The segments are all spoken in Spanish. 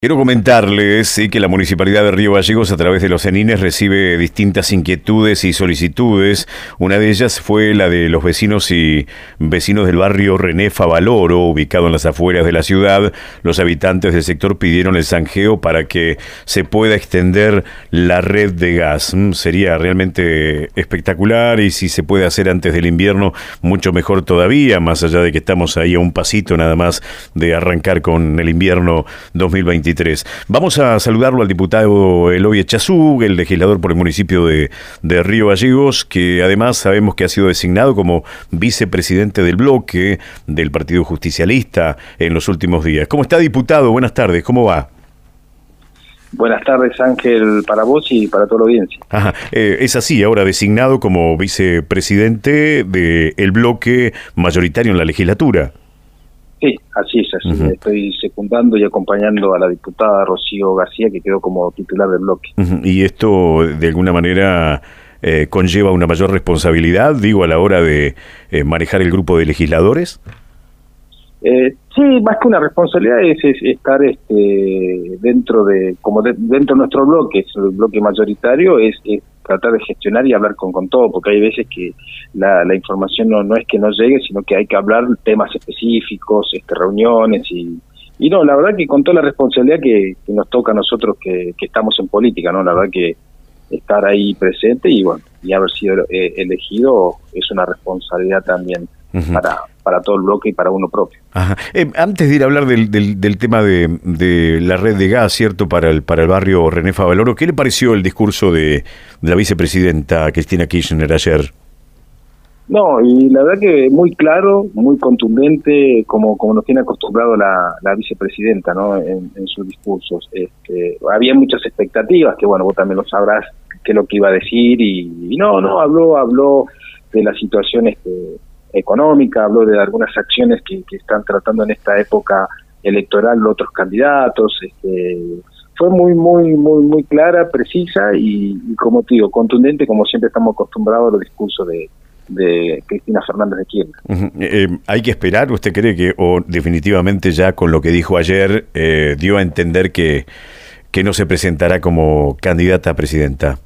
Quiero comentarles que la Municipalidad de Río Gallegos a través de los CENINES recibe distintas inquietudes y solicitudes. Una de ellas fue la de los vecinos y vecinos del barrio René Favaloro, ubicado en las afueras de la ciudad. Los habitantes del sector pidieron el zanjeo para que se pueda extender la red de gas. Mm, sería realmente espectacular y si se puede hacer antes del invierno, mucho mejor todavía, más allá de que estamos ahí a un pasito nada más de arrancar con el invierno 2020. Vamos a saludarlo al diputado Eloy Echazú, el legislador por el municipio de, de Río Gallegos, que además sabemos que ha sido designado como vicepresidente del bloque del Partido Justicialista en los últimos días. ¿Cómo está, diputado? Buenas tardes, ¿cómo va? Buenas tardes, Ángel, para vos y para toda la audiencia. Ajá. Eh, es así, ahora designado como vicepresidente del bloque mayoritario en la legislatura. Sí, así es, así. Estoy secundando y acompañando a la diputada Rocío García, que quedó como titular del bloque. ¿Y esto, de alguna manera, eh, conlleva una mayor responsabilidad, digo, a la hora de eh, manejar el grupo de legisladores? Eh, sí, más que una responsabilidad es, estar este, dentro de, como dentro de nuestro bloque, es el bloque mayoritario, es, tratar de gestionar y hablar con, con todo, porque hay veces que la, la información no, no es que no llegue, sino que hay que hablar temas específicos, este, reuniones y, y no, la verdad que con toda la responsabilidad que, nos toca a nosotros que, que, estamos en política, ¿no? La verdad que estar ahí presente y bueno, y haber sido eh, elegido es una responsabilidad también para, para todo el bloque y para uno propio. Eh, antes de ir a hablar del, del, tema de, de, la red de gas, ¿cierto? Para el, para el barrio René Favaloro, ¿qué le pareció el discurso de, la vicepresidenta Cristina Kirchner ayer? No, y la verdad que muy claro, muy contundente, como, como nos tiene acostumbrado la, la vicepresidenta ¿no? en, sus discursos. Este, había muchas expectativas, que bueno, vos también lo sabrás, qué es lo que iba a decir, y, y no, no, habló, habló de la situación este, económica, habló de algunas acciones que, están tratando en esta época electoral otros candidatos, este, fue muy, muy, muy, muy clara, precisa y, como te digo, contundente, como siempre estamos acostumbrados a los discursos de, de Cristina Fernández de Kirchner. Eh, eh, ¿Hay que esperar? ¿Usted cree que, o definitivamente ya con lo que dijo ayer, eh, dio a entender que, que no se presentará como candidata a presidenta?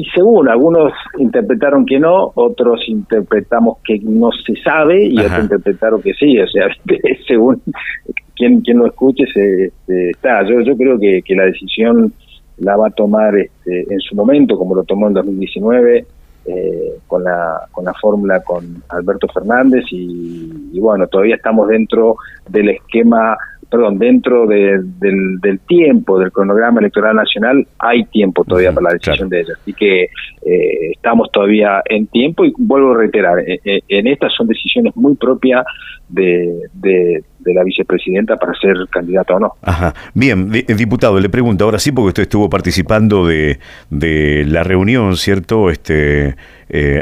Y según algunos interpretaron que no, otros interpretamos que no se sabe y otros interpretaron que sí, o sea, según quien, quien lo escuche se, este, está. Yo, yo creo que, que la decisión la va a tomar este, en su momento, como lo tomó en 2019, eh, con la con la fórmula con Alberto Fernández y, y, bueno, todavía estamos dentro del esquema perdón, dentro del, del, tiempo del cronograma electoral nacional hay tiempo todavía para la decisión de ella. Así que eh, estamos todavía en tiempo y vuelvo a reiterar, eh, eh, en estas son decisiones muy propias de, de, la vicepresidenta para ser candidata o no. Ajá. Bien, diputado, le pregunto ahora sí, porque usted estuvo participando de, de la reunión, ¿cierto? Este,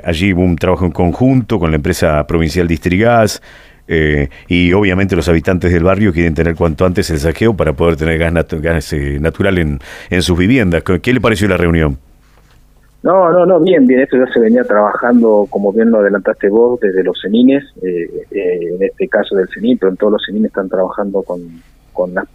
allí hubo un trabajo en conjunto con la empresa provincial Distrigas. Eh, y obviamente los habitantes del barrio quieren tener cuanto antes el saqueo para poder tener gas, eh, natural en, en sus viviendas. ¿Qué le pareció la reunión? No, no, no, bien, bien, esto ya se venía trabajando, como bien lo adelantaste vos, desde los CENINES, eh, en este caso del CENIN, pero en todos los CENINES están trabajando con, con, las,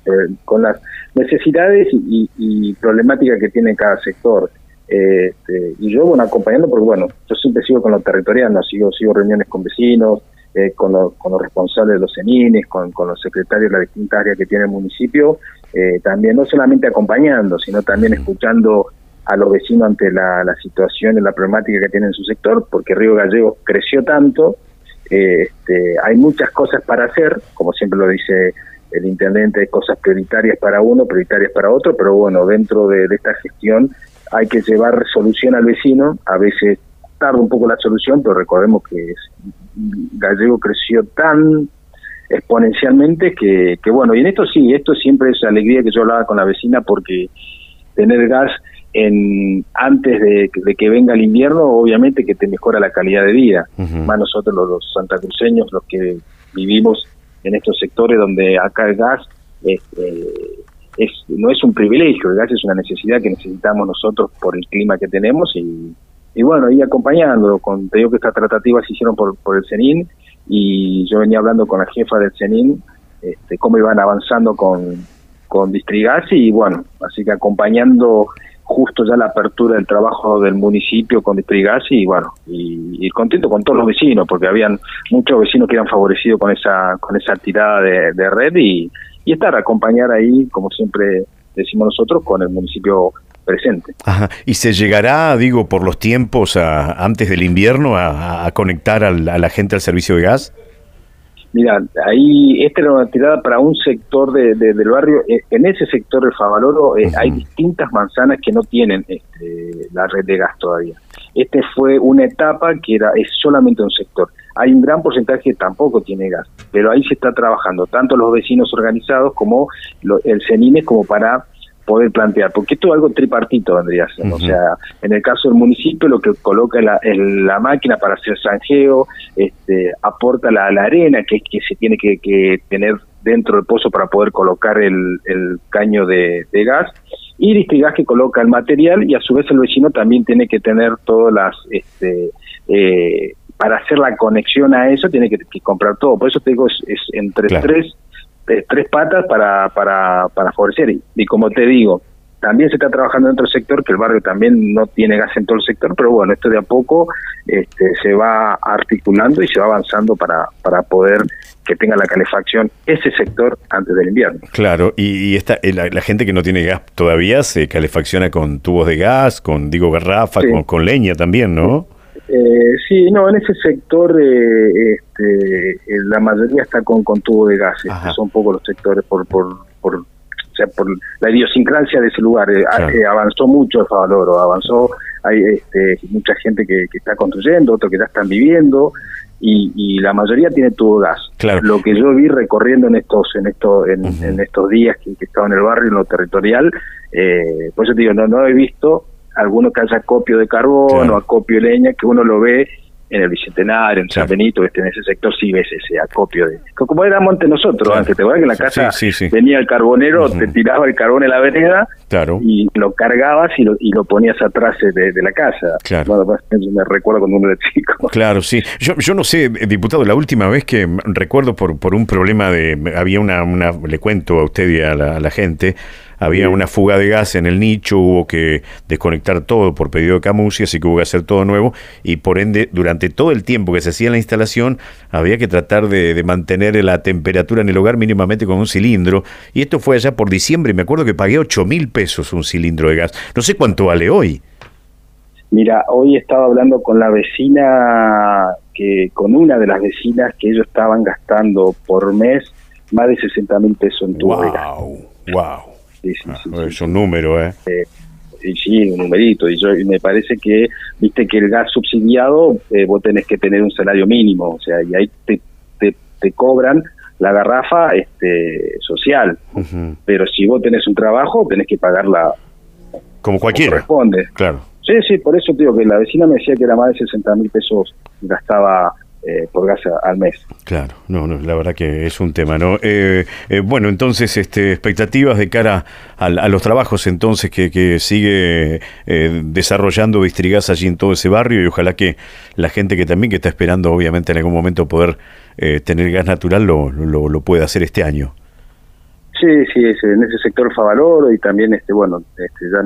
con las necesidades y, problemáticas que tiene cada sector. Este, y yo, bueno, acompañando, porque bueno, yo siempre sigo con los territoriales, sigo, sigo reuniones con vecinos, eh, con, con, los responsables de los CENINES, con, con, los secretarios de las distintas áreas que tiene el municipio, eh, también no solamente acompañando, sino también escuchando a los vecinos ante la, la situación y la problemática que tiene en su sector, porque Río Gallegos creció tanto, eh, este, hay muchas cosas para hacer, como siempre lo dice el intendente, hay cosas prioritarias para uno, prioritarias para otro, pero bueno, dentro de, de esta gestión hay que llevar solución al vecino, a veces tarda un poco la solución, pero recordemos que es Gallego creció tan exponencialmente que, que, bueno, y en esto sí, esto siempre es alegría que yo hablaba con la vecina porque tener gas en antes de, que venga el invierno, obviamente que te mejora la calidad de vida. Más nosotros los, santacruceños, los que vivimos en estos sectores donde acá el gas este, es, no es un privilegio, el gas es una necesidad que necesitamos nosotros por el clima que tenemos y, y bueno, y acompañando, con, te digo que estas tratativas se hicieron por, por el CENIN y yo venía hablando con la jefa del CENIN, este, cómo iban avanzando con, con Distrigas y bueno, así que acompañando justo ya la apertura del trabajo del municipio con Distrigas y bueno, y, contento con todos los vecinos, porque habían muchos vecinos que eran favorecidos con esa, con esa tirada de, red y, y estar, acompañar ahí, como siempre decimos nosotros, con el municipio presente. Ajá. ¿Y se llegará, digo, por los tiempos antes del invierno a, conectar a la gente al servicio de gas? Mira, ahí esta era una tirada para un sector de, del barrio. Eh, en ese sector del Favaloro eh, hay distintas manzanas que no tienen este, la red de gas todavía. Este fue una etapa que era es solamente un sector. Hay un gran porcentaje que tampoco tiene gas, pero ahí se está trabajando tanto los vecinos organizados como el CENIMES como para poder plantear, porque esto es algo tripartito vendría a ser, o sea, en el caso del municipio lo que coloca la, la máquina para hacer zanjeo, este, aporta la, la arena que, que se tiene que, tener dentro del pozo para poder colocar el, el caño de, gas, y Distrigas que coloca el material y a su vez el vecino también tiene que tener todas las... Este, eh, para hacer la conexión a eso tiene que, comprar todo, por eso te digo, es, entre tres tres patas para, para, para favorecer. Y, como te digo, también se está trabajando en otro sector, que el barrio también no tiene gas en todo el sector, pero bueno, esto de a poco este, se va articulando y se va avanzando para, para poder que tenga la calefacción ese sector antes del invierno. Claro, y, esta, eh, la, gente que no tiene gas todavía se calefacciona con tubos de gas, con, digo, garrafa, con, con, leña también, ¿no? Eh, sí, no, en ese sector eh, este, eh, la mayoría está con, con tubo de gas, este, son pocos los sectores por, por, por, o sea, por la idiosincrasia de ese lugar. Eh, avanzó mucho el Favaloro, avanzó, hay este, mucha gente que, que está construyendo, otros que ya están viviendo. Y, y, la mayoría tiene tubo de gas. Lo que yo vi recorriendo en estos en estos en, estos días que, que, estaba en el barrio en lo territorial, eh, pues yo te digo no no he visto alguno que haya acopio de carbón o acopio de leña, que uno lo ve en el Bicentenario, en San Benito, este, en ese sector sí ves ese acopio de... Como era monte nosotros antes, te acuerdas que en la casa venía el carbonero, te tiraba el carbón en la vereda y lo cargabas y lo, y lo ponías atrás de, la casa. Claro. Bueno, me recuerdo cuando uno era chico. Claro, sí. Yo, yo no sé, diputado, la última vez que recuerdo por, por un problema de... Había una, una le cuento a usted y a la gente, había una fuga de gas en el nicho, hubo que desconectar todo por pedido de Camusi, así que hubo que hacer todo nuevo y por ende durante todo el tiempo que se hacía la instalación había que tratar de, mantener la temperatura en el hogar mínimamente con un cilindro y esto fue allá por diciembre y me acuerdo que pagué 8 mil pesos un cilindro de gas. No sé cuánto vale hoy. Mira, hoy estaba hablando con la vecina, que con una de las vecinas que ellos estaban gastando por mes más de 60 mil pesos en tu wow, Wow. Ah, es un número, ¿eh? ¿eh? sí, un numerito. Y yo me parece que, viste que el gas subsidiado, eh, vos tenés que tener un salario mínimo, o sea, y ahí te, te, cobran la garrafa este social. Pero si vos tenés un trabajo, tenés que pagarla como cualquiera. corresponde. Claro. Sí, sí, por eso digo que la vecina me decía que era más de 60 mil pesos gastaba eh, por gas al mes. Claro, no, no, la verdad que es un tema, ¿no? Eh, eh, bueno, entonces, este, expectativas de cara a, los trabajos entonces que, que sigue desarrollando Vistrigas allí en todo ese barrio y ojalá que la gente que también que está esperando, obviamente, en algún momento poder tener gas natural lo, lo, lo pueda hacer este año. Sí, sí, en ese sector Favaloro y también, este, bueno, este, ya,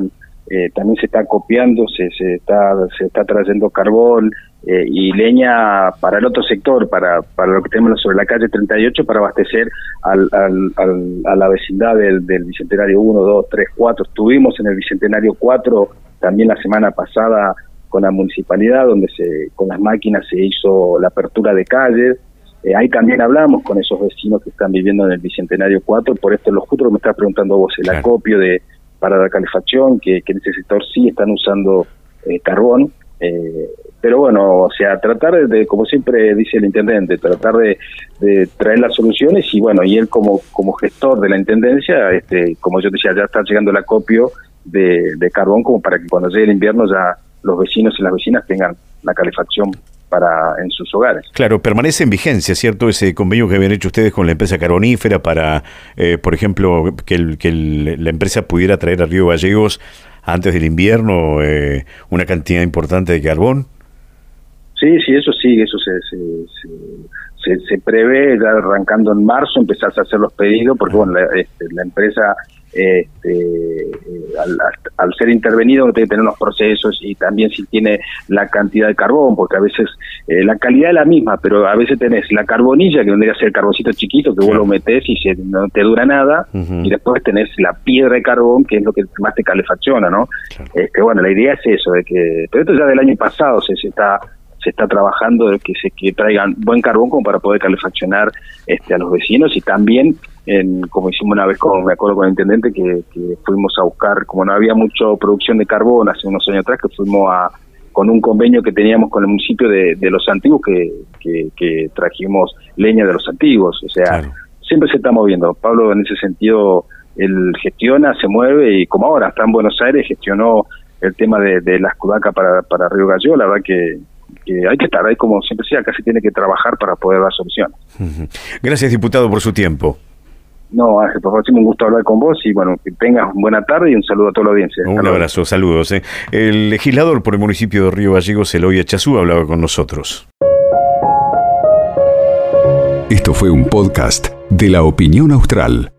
también se está copiando, se, se está se está trayendo carbón, eh, y leña para el otro sector, para, para lo que tenemos sobre la calle 38, para abastecer al, al, a la vecindad del, del Bicentenario 1, 2, 3, 4. Estuvimos en el Bicentenario 4 también la semana pasada con la municipalidad, donde se con las máquinas se hizo la apertura de calles. Eh, ahí también hablamos con esos vecinos que están viviendo en el Bicentenario 4, por esto lo justo me estás preguntando vos, el acopio de para la calefacción, que, que en ese sector sí están usando eh, carbón, eh, pero bueno, o sea, tratar de, como siempre dice el intendente, tratar de, traer las soluciones y bueno, y él como, como gestor de la intendencia, este, como yo decía, ya está llegando el acopio de, carbón como para que cuando llegue el invierno ya los vecinos y las vecinas tengan la calefacción para en sus hogares. Claro, permanece en vigencia, ¿cierto? Ese convenio que habían hecho ustedes con la empresa carbonífera para, eh, por ejemplo, que, que la empresa pudiera traer a Río Gallegos antes del invierno eh, una cantidad importante de carbón. Sí, sí, eso sí, eso se, se, se, prevé, ya arrancando en marzo empezar a hacer los pedidos, porque bueno, la, este, la empresa este, eh, al, ser intervenido tiene que tener los procesos y también si tiene la cantidad de carbón, porque a veces eh, la calidad es la misma, pero a veces tenés la carbonilla, que vendría a ser el carboncito chiquito, que vos lo metés y se, no te dura nada, y después tenés la piedra de carbón, que es lo que más te calefacciona, ¿no? Este, bueno, la idea es eso, de que, pero esto ya del año pasado se, se está se está trabajando de que se que traigan buen carbón como para poder calefaccionar este, a los vecinos y también en, como hicimos una vez como me acuerdo con el intendente que, fuimos a buscar como no había mucha producción de carbón hace unos años atrás que fuimos a con un convenio que teníamos con el municipio de, los antiguos que, que, trajimos leña de los antiguos o sea siempre se está moviendo. Pablo en ese sentido él gestiona se mueve y como ahora está en Buenos Aires gestionó el tema de, de las cudacas para, para Río Gallo la verdad que que hay que estar ahí como siempre sea, casi tiene que trabajar para poder dar soluciones. Gracias, diputado, por su tiempo. No, Ángel, por favor, un gusto hablar con vos y bueno, que tengas buena tarde y un saludo a toda la audiencia. Un abrazo, saludos. Eh. El legislador por el municipio de Río Gallegos, Eloy Chazú, hablaba con nosotros. Esto fue un podcast de la opinión austral.